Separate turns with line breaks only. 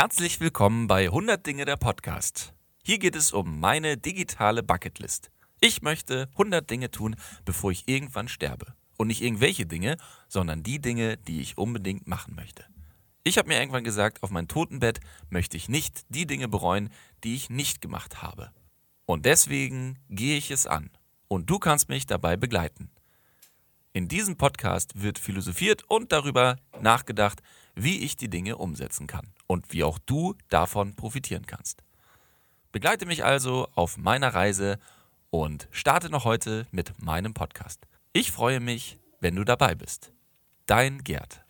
Herzlich willkommen bei 100 Dinge der Podcast. Hier geht es um meine digitale Bucketlist. Ich möchte 100 Dinge tun, bevor ich irgendwann sterbe. Und nicht irgendwelche Dinge, sondern die Dinge, die ich unbedingt machen möchte. Ich habe mir irgendwann gesagt, auf mein Totenbett möchte ich nicht die Dinge bereuen, die ich nicht gemacht habe. Und deswegen gehe ich es an. Und du kannst mich dabei begleiten. In diesem Podcast wird philosophiert und darüber nachgedacht, wie ich die Dinge umsetzen kann und wie auch du davon profitieren kannst. Begleite mich also auf meiner Reise und starte noch heute mit meinem Podcast. Ich freue mich, wenn du dabei bist. Dein Gerd.